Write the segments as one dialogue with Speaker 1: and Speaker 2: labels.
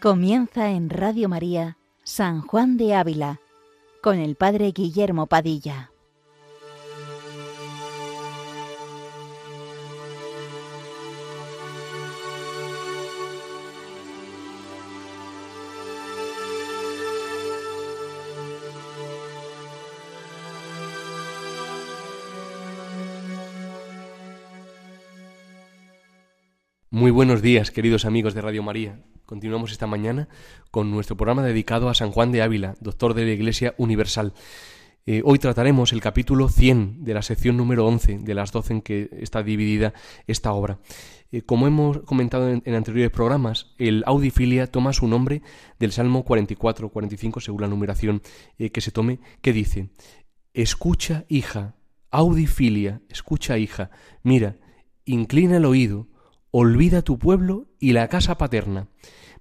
Speaker 1: Comienza en Radio María San Juan de Ávila con el Padre Guillermo Padilla.
Speaker 2: Muy buenos días, queridos amigos de Radio María. Continuamos esta mañana con nuestro programa dedicado a San Juan de Ávila, doctor de la Iglesia Universal. Eh, hoy trataremos el capítulo 100 de la sección número 11 de las 12 en que está dividida esta obra. Eh, como hemos comentado en, anteriores programas, el Audifilia toma su nombre del Salmo 44-45 según la numeración eh, que se tome, que dice, Escucha, hija, Audifilia, escucha, hija, mira, inclina el oído, olvida tu pueblo y la casa paterna.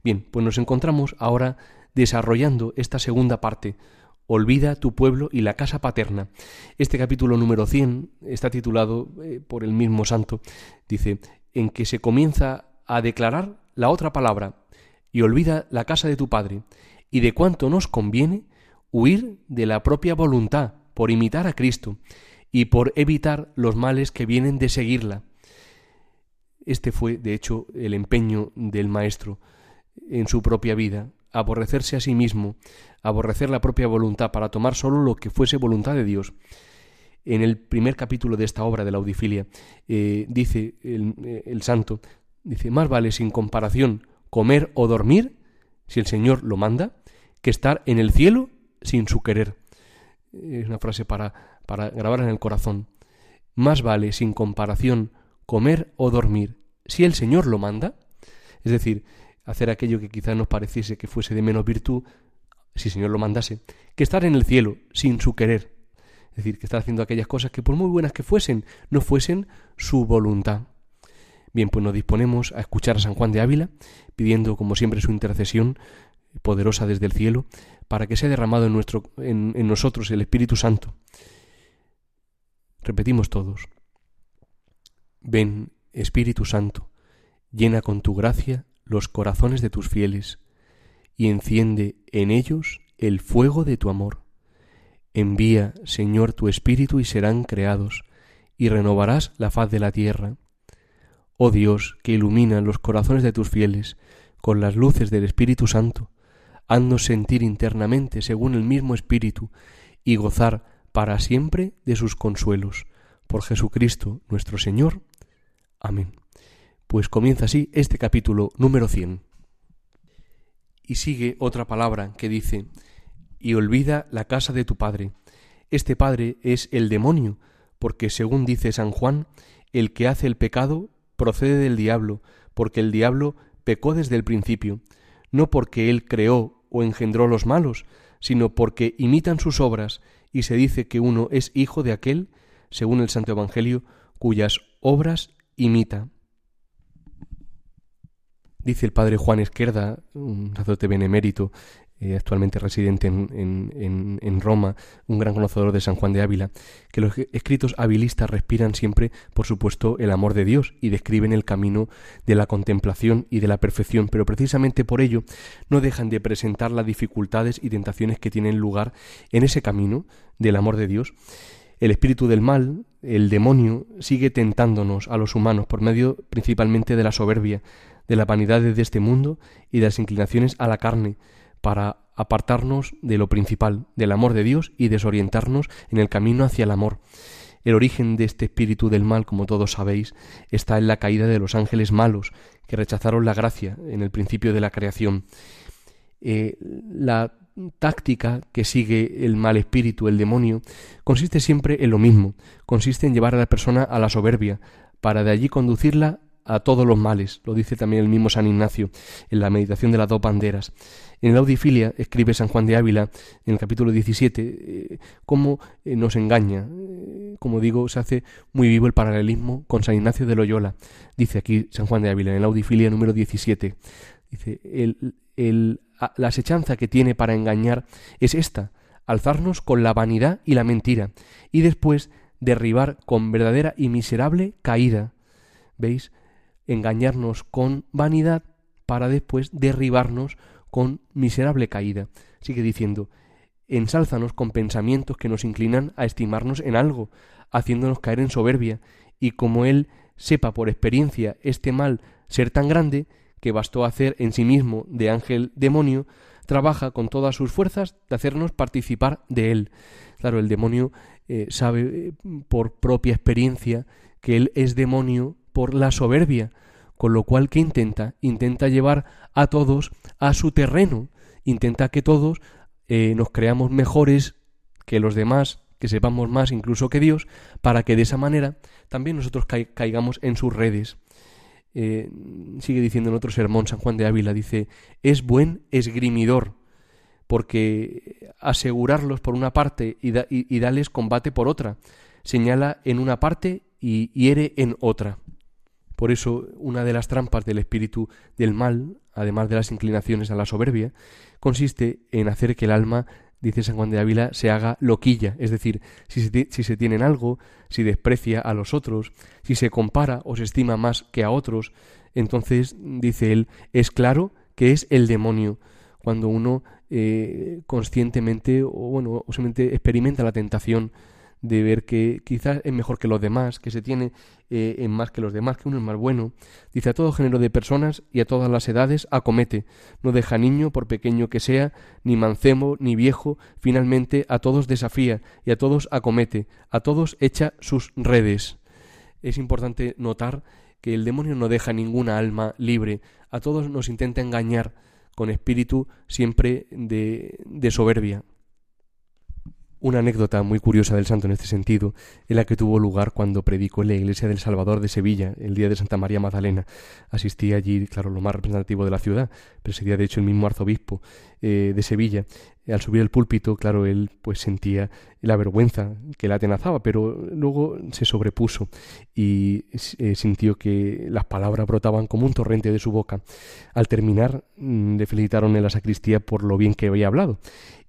Speaker 2: Bien, pues nos encontramos ahora desarrollando esta segunda parte. Olvida tu pueblo y la casa paterna. Este capítulo número 100 está titulado eh, por el mismo santo, dice, en que se comienza a declarar la otra palabra, y olvida la casa de tu padre, y de cuánto nos conviene huir de la propia voluntad por imitar a Cristo y por evitar los males que vienen de seguirla. Este fue, de hecho, el empeño del Maestro en su propia vida, aborrecerse a sí mismo, aborrecer la propia voluntad para tomar solo lo que fuese voluntad de Dios. En el primer capítulo de esta obra de la Audifilia, eh, dice el, eh, el santo, dice, más vale sin comparación comer o dormir, si el Señor lo manda, que estar en el cielo sin su querer. Es una frase para, para grabar en el corazón. Más vale sin comparación comer o dormir, si el Señor lo manda, es decir, hacer aquello que quizá nos pareciese que fuese de menos virtud, si el Señor lo mandase, que estar en el cielo sin su querer, es decir, que estar haciendo aquellas cosas que por muy buenas que fuesen, no fuesen su voluntad. Bien, pues nos disponemos a escuchar a San Juan de Ávila, pidiendo como siempre su intercesión poderosa desde el cielo, para que sea derramado en, nuestro, en, en nosotros el Espíritu Santo. Repetimos todos. Ven, Espíritu Santo, llena con tu gracia los corazones de tus fieles, y enciende en ellos el fuego de tu amor. Envía, Señor, tu Espíritu y serán creados, y renovarás la faz de la tierra. Oh Dios, que ilumina los corazones de tus fieles con las luces del Espíritu Santo, haznos sentir internamente según el mismo Espíritu y gozar para siempre de sus consuelos. Por Jesucristo nuestro Señor. Amén. Pues comienza así este capítulo número 100. Y sigue otra palabra que dice, y olvida la casa de tu padre. Este padre es el demonio, porque según dice San Juan, el que hace el pecado procede del diablo, porque el diablo pecó desde el principio, no porque él creó o engendró los malos, sino porque imitan sus obras y se dice que uno es hijo de aquel, según el Santo Evangelio, cuyas obras imita. Dice el padre Juan Esquerda, un sacerdote benemérito, eh, actualmente residente en, en, Roma, un gran conocedor de San Juan de Ávila, que los escritos habilistas respiran siempre, por supuesto, el amor de Dios y describen el camino de la contemplación y de la perfección, pero precisamente por ello no dejan de presentar las dificultades y tentaciones que tienen lugar en ese camino del amor de Dios. El espíritu del mal, el demonio, sigue tentándonos a los humanos por medio principalmente de la soberbia, de la vanidad de este mundo y de las inclinaciones a la carne, para apartarnos de lo principal, del amor de Dios y desorientarnos en el camino hacia el amor. El origen de este espíritu del mal, como todos sabéis, está en la caída de los ángeles malos, que rechazaron la gracia en el principio de la creación. Eh, la táctica que sigue el mal espíritu, el demonio, consiste siempre en lo mismo, consiste en llevar a la persona a la soberbia, para de allí conducirla a todos los males, lo dice también el mismo San Ignacio en la meditación de las dos banderas. En la Audifilia escribe San Juan de Ávila en el capítulo 17 eh, cómo eh, nos engaña, eh, como digo, se hace muy vivo el paralelismo con San Ignacio de Loyola. Dice aquí San Juan de Ávila en la Audifilia número 17, dice, la asechanza que tiene para engañar es esta, alzarnos con la vanidad y la mentira, y después derribar con verdadera y miserable caída. ¿Veis? Engañarnos con vanidad para después derribarnos con miserable caída. Sigue diciendo, ensálzanos con pensamientos que nos inclinan a estimarnos en algo, haciéndonos caer en soberbia, y como él sepa por experiencia este mal ser tan grande, que bastó hacer en sí mismo de ángel demonio, trabaja con todas sus fuerzas de hacernos participar de él. Claro, el demonio eh, sabe eh, por propia experiencia que él es demonio por la soberbia, con lo cual ¿qué intenta? Intenta llevar a todos a su terreno, intenta que todos eh, nos creamos mejores que los demás, que sepamos más incluso que Dios, para que de esa manera también nosotros caigamos en sus redes. Eh, sigue diciendo en otro sermón San Juan de Ávila, dice, es buen esgrimidor, porque asegurarlos por una parte y, y, darles combate por otra, señala en una parte y hiere en otra. Por eso, una de las trampas del espíritu del mal, además de las inclinaciones a la soberbia, consiste en hacer que el alma, dice San Juan de Ávila, se haga loquilla, es decir, si se, si se tiene algo, si desprecia a los otros, si se compara o se estima más que a otros, entonces, dice él, es claro que es el demonio, cuando uno eh, conscientemente o bueno, o simplemente experimenta la tentación de ver que quizás es mejor que los demás, que se tiene eh, en más que los demás, que uno es más bueno. Dice a todo género de personas y a todas las edades acomete, no deja niño por pequeño que sea, ni mancebo, ni viejo, finalmente a todos desafía y a todos acomete, a todos echa sus redes. Es importante notar que el demonio no deja ninguna alma libre, a todos nos intenta engañar con espíritu siempre de, de soberbia, una anécdota muy curiosa del santo en este sentido es la que tuvo lugar cuando predicó en la iglesia del Salvador de Sevilla, el día de Santa María Magdalena. Asistía allí, claro, lo más representativo de la ciudad, presidía de hecho el mismo arzobispo eh, de Sevilla. Al subir el púlpito, claro, él pues sentía la vergüenza que la atenazaba, pero luego se sobrepuso y eh, sintió que las palabras brotaban como un torrente de su boca. Al terminar, mm, le felicitaron en la sacristía por lo bien que había hablado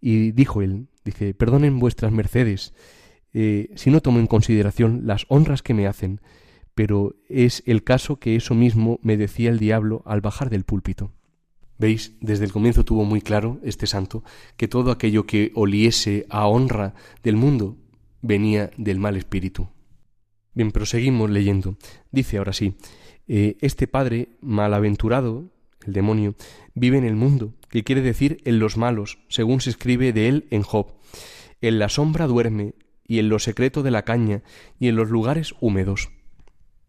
Speaker 2: y dijo él, Dice, perdonen vuestras mercedes eh, si no tomo en consideración las honras que me hacen, pero es el caso que eso mismo me decía el diablo al bajar del púlpito. Veis, desde el comienzo tuvo muy claro este santo que todo aquello que oliese a honra del mundo venía del mal espíritu. Bien, proseguimos leyendo. Dice ahora sí, eh, este padre malaventurado, el demonio, vive en el mundo, que quiere decir en los malos, según se escribe de él en Job. En la sombra duerme, y en lo secreto de la caña, y en los lugares húmedos.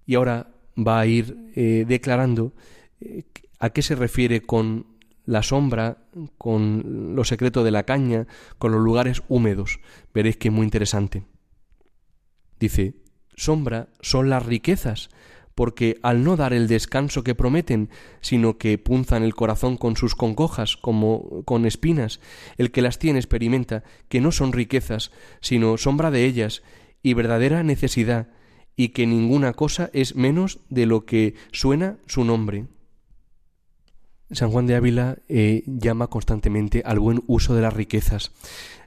Speaker 2: Y ahora va a ir eh, declarando eh, a qué se refiere con la sombra, con lo secreto de la caña, con los lugares húmedos. Veréis que es muy interesante. Dice, sombra son las riquezas, porque al no dar el descanso que prometen, sino que punzan el corazón con sus congojas como con espinas, el que las tiene experimenta que no son riquezas, sino sombra de ellas y verdadera necesidad, y que ninguna cosa es menos de lo que suena su nombre. San Juan de Ávila eh, llama constantemente al buen uso de las riquezas.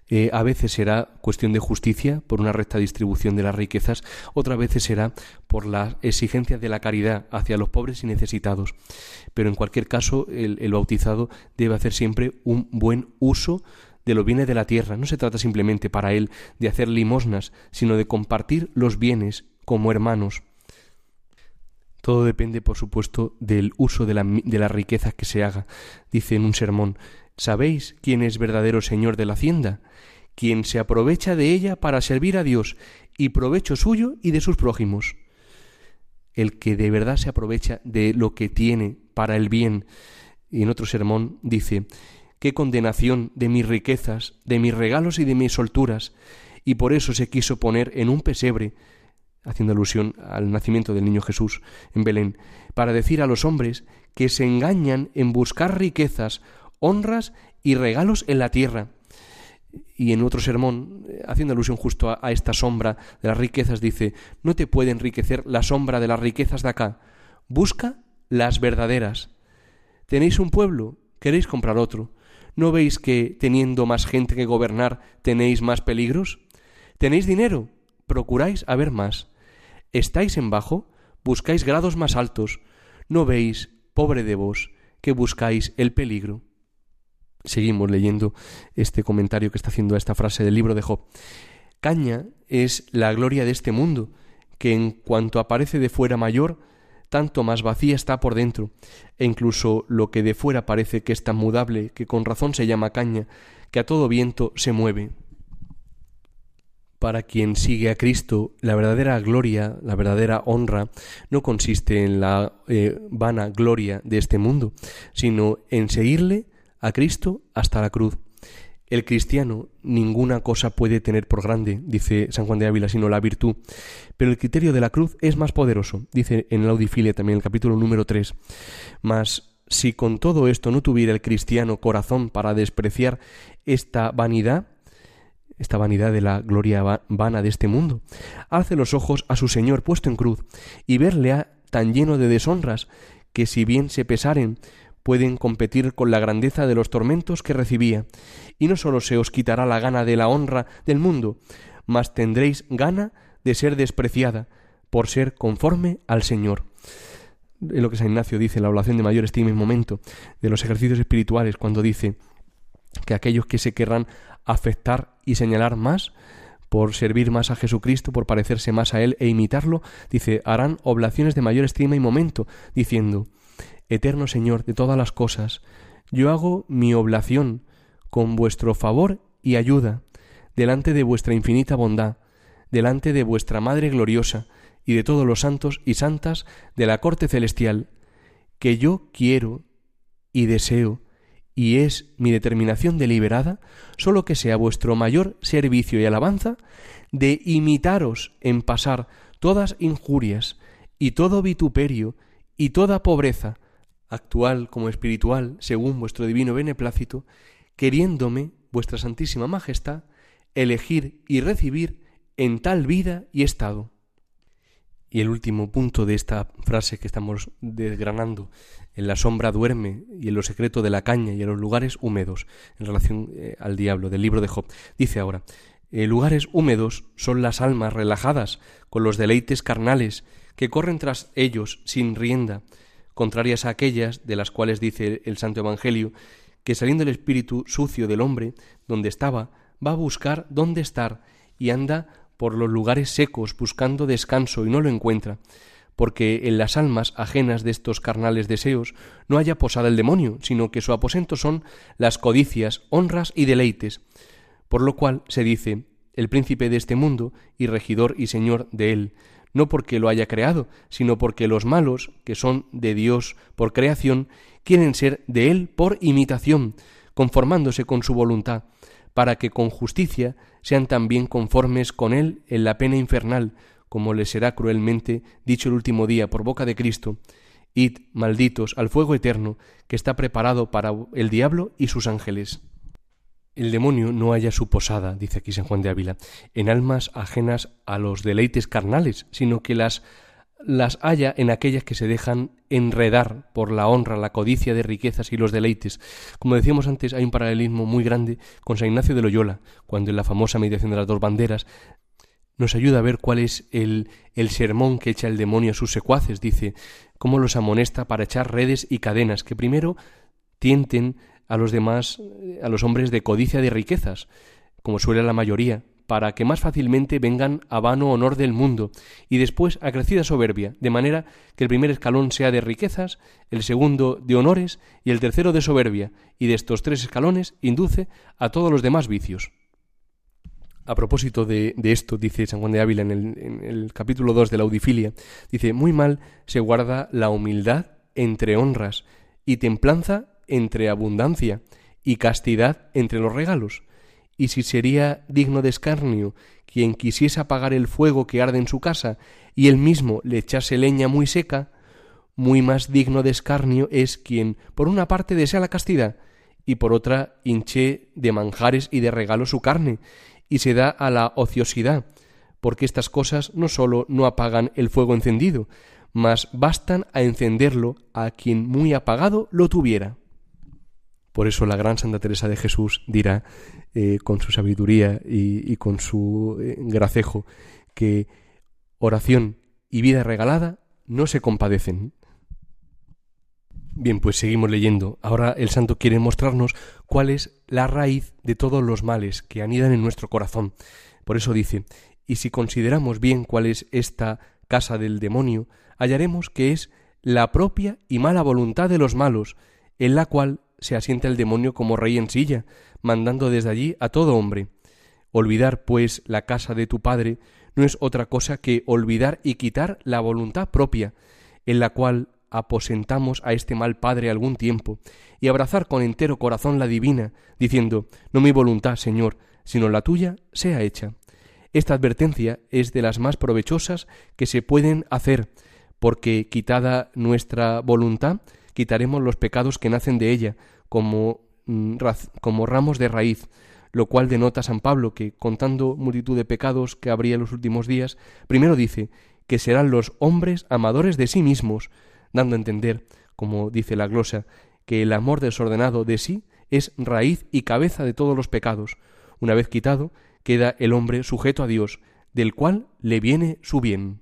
Speaker 2: Eh, a veces será cuestión de justicia por una recta distribución de las riquezas, otras veces será por la exigencia de la caridad hacia los pobres y necesitados. Pero en cualquier caso, el, bautizado debe hacer siempre un buen uso de los bienes de la tierra. No se trata simplemente para él de hacer limosnas, sino de compartir los bienes como hermanos. Todo depende, por supuesto, del uso de, de las riquezas que se haga. Dice en un sermón, ¿sabéis quién es verdadero señor de la hacienda? Quien se aprovecha de ella para servir a Dios y provecho suyo y de sus prójimos. El que de verdad se aprovecha de lo que tiene para el bien. Y en otro sermón dice, qué condenación de mis riquezas, de mis regalos y de mis solturas, y por eso se quiso poner en un pesebre haciendo alusión al nacimiento del niño Jesús en Belén, para decir a los hombres que se engañan en buscar riquezas, honras y regalos en la tierra. Y en otro sermón, eh, haciendo alusión justo a, a esta sombra de las riquezas, dice, no te puede enriquecer la sombra de las riquezas de acá, busca las verdaderas. ¿Tenéis un pueblo? ¿Queréis comprar otro? ¿No veis que teniendo más gente que gobernar tenéis más peligros? ¿Tenéis dinero? Procuráis haber más. ¿Estáis en bajo? Buscáis grados más altos. ¿No veis, pobre de vos, que buscáis el peligro. Seguimos leyendo este comentario que está haciendo a esta frase del libro de Job. Caña es la gloria de este mundo, que en cuanto aparece de fuera mayor, tanto más vacía está por dentro, e incluso lo que de fuera parece que es tan mudable, que con razón se llama caña, que a todo viento se mueve. Para quien sigue a Cristo, la verdadera gloria, la verdadera honra, no consiste en la eh, vana gloria de este mundo, sino en seguirle a Cristo hasta la cruz. El cristiano ninguna cosa puede tener por grande, dice San Juan de Ávila, sino la virtud. Pero el criterio de la cruz es más poderoso, dice en la Audifilia también el capítulo número 3. Mas si con todo esto no tuviera el cristiano corazón para despreciar esta vanidad, esta vanidad de la gloria vana de este mundo, alce los ojos a su Señor puesto en cruz y verle a tan lleno de deshonras que si bien se pesaren pueden competir con la grandeza de los tormentos que recibía, y no sólo se os quitará la gana de la honra del mundo, mas tendréis gana de ser despreciada por ser conforme al Señor. Es lo que San Ignacio dice la oración de mayor estima y momento de los ejercicios espirituales, cuando dice que aquellos que se querrán afectar y señalar más, por servir más a Jesucristo, por parecerse más a Él e imitarlo, dice, harán oblaciones de mayor estima y momento, diciendo, Eterno Señor de todas las cosas, yo hago mi oblación con vuestro favor y ayuda, delante de vuestra infinita bondad, delante de vuestra Madre gloriosa y de todos los santos y santas de la corte celestial, que yo quiero y deseo, y es mi determinación deliberada, sólo que sea vuestro mayor servicio y alabanza, de imitaros en pasar todas injurias y todo vituperio y toda pobreza, actual como espiritual, según vuestro divino beneplácito, queriéndome, vuestra Santísima Majestad, elegir y recibir en tal vida y estado. Y el último punto de esta frase que estamos desgranando, en la sombra duerme y en lo secreto de la caña y en los lugares húmedos, en relación eh, al diablo del libro de Job. Dice ahora, eh, lugares húmedos son las almas relajadas con los deleites carnales que corren tras ellos sin rienda, contrarias a aquellas de las cuales dice el Santo Evangelio, que saliendo el espíritu sucio del hombre, donde estaba, va a buscar dónde estar y anda por los lugares secos buscando descanso y no lo encuentra, porque en las almas ajenas de estos carnales deseos no haya posada el demonio, sino que su aposento son las codicias, honras y deleites, por lo cual se dice el príncipe de este mundo y regidor y señor de él, no porque lo haya creado, sino porque los malos, que son de Dios por creación, quieren ser de Él por imitación, conformándose con su voluntad, para que con justicia sean también conformes con Él en la pena infernal, como les será cruelmente dicho el último día por boca de Cristo, Id, malditos, al fuego eterno, que está preparado para el diablo y sus ángeles. El demonio no haya su posada, dice aquí San Juan de Ávila, en almas ajenas a los deleites carnales, sino que las las haya en aquellas que se dejan enredar por la honra, la codicia de riquezas y los deleites. Como decíamos antes, hay un paralelismo muy grande con San Ignacio de Loyola, cuando en la famosa meditación de las dos banderas nos ayuda a ver cuál es el, el sermón que echa el demonio a sus secuaces. Dice cómo los amonesta para echar redes y cadenas que primero tienten a los demás, a los hombres de codicia de riquezas, como suele la mayoría, para que más fácilmente vengan a vano honor del mundo, y después a crecida soberbia, de manera que el primer escalón sea de riquezas, el segundo de honores y el tercero de soberbia, y de estos tres escalones induce a todos los demás vicios. A propósito de, esto, dice San Juan de Ávila en el, en el capítulo 2 de la Audifilia, dice, muy mal se guarda la humildad entre honras y templanza entre abundancia y castidad entre los regalos. Y si sería digno de escarnio quien quisiese apagar el fuego que arde en su casa y él mismo le echase leña muy seca, muy más digno de escarnio es quien, por una parte, desea la castidad y por otra hinche de manjares y de regalos su carne y se da a la ociosidad, porque estas cosas no sólo no apagan el fuego encendido, mas bastan a encenderlo a quien muy apagado lo tuviera. Por eso la gran Santa Teresa de Jesús dirá, eh, con su sabiduría y, con su eh, gracejo, que oración y vida regalada no se compadecen. Bien, pues seguimos leyendo. Ahora el santo quiere mostrarnos cuál es la raíz de todos los males que anidan en nuestro corazón. Por eso dice, y si consideramos bien cuál es esta casa del demonio, hallaremos que es la propia y mala voluntad de los malos, en la cual se asienta el demonio como rey en silla, mandando desde allí a todo hombre. Olvidar, pues, la casa de tu padre no es otra cosa que olvidar y quitar la voluntad propia, en la cual aposentamos a este mal padre algún tiempo, y abrazar con entero corazón la divina, diciendo No mi voluntad, Señor, sino la tuya sea hecha. Esta advertencia es de las más provechosas que se pueden hacer, porque quitada nuestra voluntad, quitaremos los pecados que nacen de ella, como, mm, como ramos de raíz, lo cual denota San Pablo que, contando multitud de pecados que habría en los últimos días, primero dice que serán los hombres amadores de sí mismos, dando a entender, como dice la glosa, que el amor desordenado de sí es raíz y cabeza de todos los pecados. Una vez quitado, queda el hombre sujeto a Dios, del cual le viene su bien.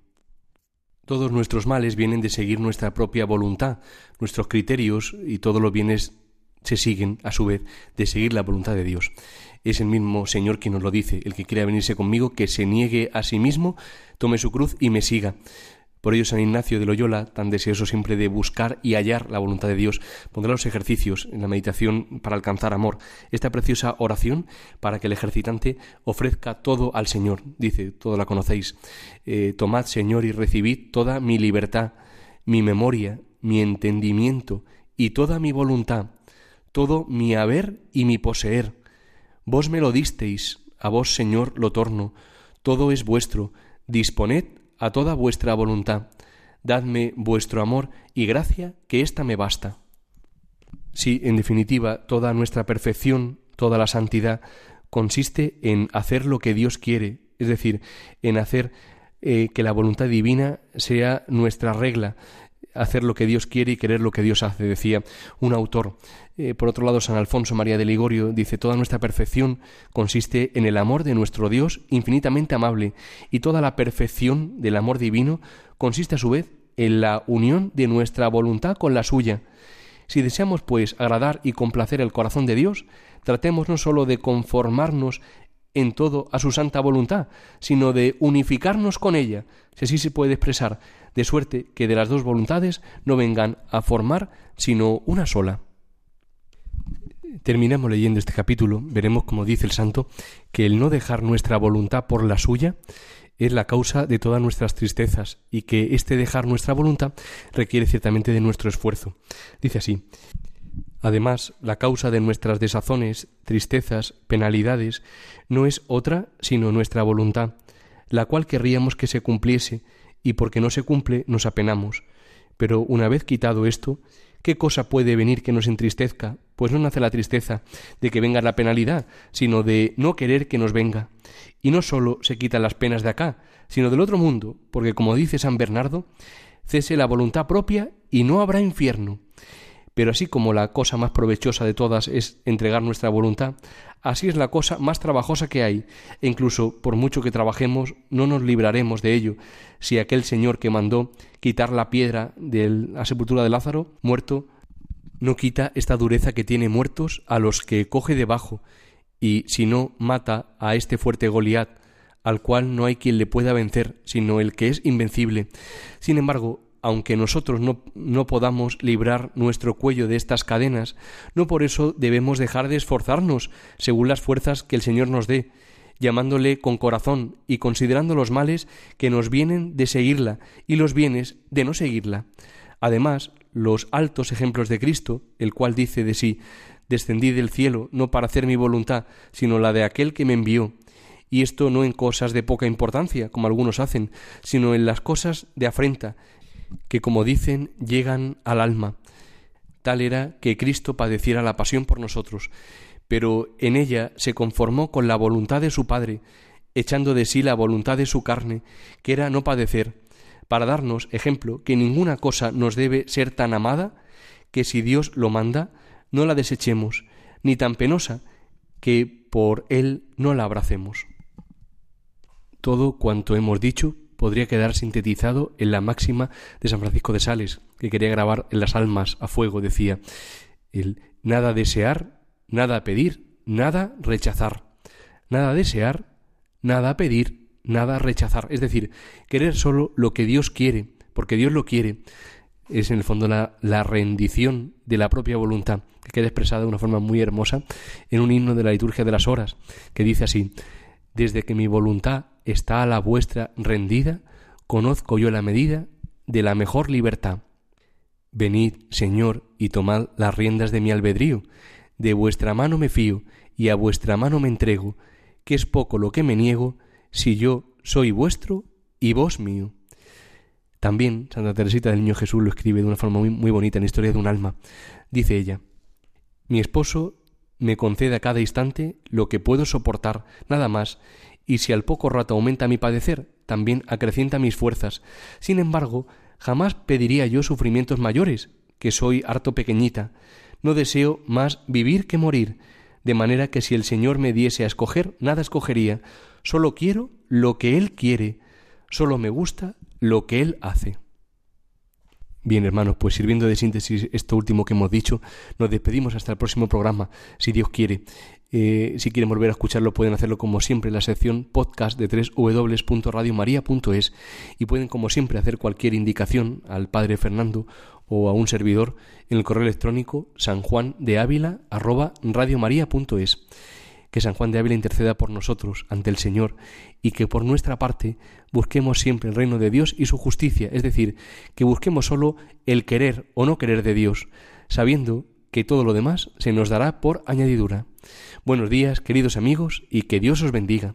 Speaker 2: Todos nuestros males vienen de seguir nuestra propia voluntad, nuestros criterios y todos los bienes se siguen, a su vez, de seguir la voluntad de Dios. Es el mismo Señor quien nos lo dice, el que quiera venirse conmigo, que se niegue a sí mismo, tome su cruz y me siga. Por ello San Ignacio de Loyola, tan deseoso siempre de buscar y hallar la voluntad de Dios, pondrá los ejercicios en la meditación para alcanzar amor, esta preciosa oración para que el ejercitante ofrezca todo al Señor. Dice, todo la conocéis, eh, tomad Señor y recibid toda mi libertad, mi memoria, mi entendimiento y toda mi voluntad, todo mi haber y mi poseer. Vos me lo disteis, a vos Señor lo torno, todo es vuestro, disponed a toda vuestra voluntad. Dadme vuestro amor y gracia, que ésta me basta. Sí, en definitiva, toda nuestra perfección, toda la santidad, consiste en hacer lo que Dios quiere, es decir, en hacer eh, que la voluntad divina sea nuestra regla, hacer lo que Dios quiere y querer lo que Dios hace, decía un autor. Eh, por otro lado, San Alfonso María de Ligorio dice, toda nuestra perfección consiste en el amor de nuestro Dios infinitamente amable, y toda la perfección del amor divino consiste a su vez en la unión de nuestra voluntad con la suya. Si deseamos, pues, agradar y complacer el corazón de Dios, tratemos no sólo de conformarnos en todo a su santa voluntad, sino de unificarnos con ella, si así se puede expresar, de suerte que de las dos voluntades no vengan a formar sino una sola. Terminamos leyendo este capítulo, veremos como dice el santo, que el no dejar nuestra voluntad por la suya es la causa de todas nuestras tristezas y que este dejar nuestra voluntad requiere ciertamente de nuestro esfuerzo. Dice así, Además, la causa de nuestras desazones, tristezas, penalidades, no es otra sino nuestra voluntad, la cual querríamos que se cumpliese, y porque no se cumple nos apenamos. Pero una vez quitado esto, ¿qué cosa puede venir que nos entristezca? Pues no nace la tristeza de que venga la penalidad, sino de no querer que nos venga. Y no sólo se quitan las penas de acá, sino del otro mundo, porque como dice San Bernardo, cese la voluntad propia y no habrá infierno. Pero así como la cosa más provechosa de todas es entregar nuestra voluntad, así es la cosa más trabajosa que hay, e incluso por mucho que trabajemos no nos libraremos de ello, si aquel Señor que mandó quitar la piedra de la sepultura de Lázaro, muerto, no quita esta dureza que tiene muertos a los que coge debajo, y si no mata a este fuerte Goliat, al cual no hay quien le pueda vencer, sino el que es invencible. Sin embargo, aunque nosotros no, no, podamos librar nuestro cuello de estas cadenas, no por eso debemos dejar de esforzarnos según las fuerzas que el Señor nos dé, llamándole con corazón y considerando los males que nos vienen de seguirla y los bienes de no seguirla. Además, los altos ejemplos de Cristo, el cual dice de sí, descendí del cielo no para hacer mi voluntad, sino la de aquel que me envió, y esto no en cosas de poca importancia, como algunos hacen, sino en las cosas de afrenta, que como dicen llegan al alma. Tal era que Cristo padeciera la pasión por nosotros, pero en ella se conformó con la voluntad de su Padre, echando de sí la voluntad de su carne, que era no padecer, para darnos ejemplo que ninguna cosa nos debe ser tan amada que si Dios lo manda, no la desechemos, ni tan penosa que por Él no la abracemos. Todo cuanto hemos dicho podría quedar sintetizado en la máxima de San Francisco de Sales, que quería grabar en las almas a fuego, decía, el nada desear, nada pedir, nada rechazar. Nada desear, nada pedir, nada rechazar. Es decir, querer solo lo que Dios quiere, porque Dios lo quiere. Es en el fondo la, la rendición de la propia voluntad, que queda expresada de una forma muy hermosa en un himno de la liturgia de las horas, que dice así, desde que mi voluntad está a la vuestra rendida, conozco yo la medida de la mejor libertad. Venid, Señor, y tomad las riendas de mi albedrío, de vuestra mano me fío, y a vuestra mano me entrego, que es poco lo que me niego, si yo soy vuestro y vos mío. También Santa Teresita del Niño Jesús lo escribe de una forma muy, bonita en la Historia de un alma. Dice ella, Mi esposo me concede a cada instante lo que puedo soportar, nada más, y si al poco rato aumenta mi padecer, también acrecienta mis fuerzas. Sin embargo, jamás pediría yo sufrimientos mayores, que soy harto pequeñita. No deseo más vivir que morir, de manera que si el Señor me diese a escoger, nada escogería. Solo quiero lo que Él quiere, solo me gusta lo que Él hace. Bien, hermanos, pues sirviendo de síntesis esto último que hemos dicho, nos despedimos hasta el próximo programa, si Dios quiere. Eh, si quieren volver a escucharlo, pueden hacerlo como siempre en la sección podcast de www.radiomaria.es y pueden, como siempre, hacer cualquier indicación al Padre Fernando o a un servidor en el correo electrónico sanjuandeávila@radiomaria.es. Que San Juan de Ávila interceda por nosotros ante el Señor y que por nuestra parte busquemos siempre el reino de Dios y su justicia, es decir, que busquemos solo el querer o no querer de Dios, sabiendo que todo lo demás se nos dará por añadidura. Buenos días, queridos amigos, y que Dios os bendiga.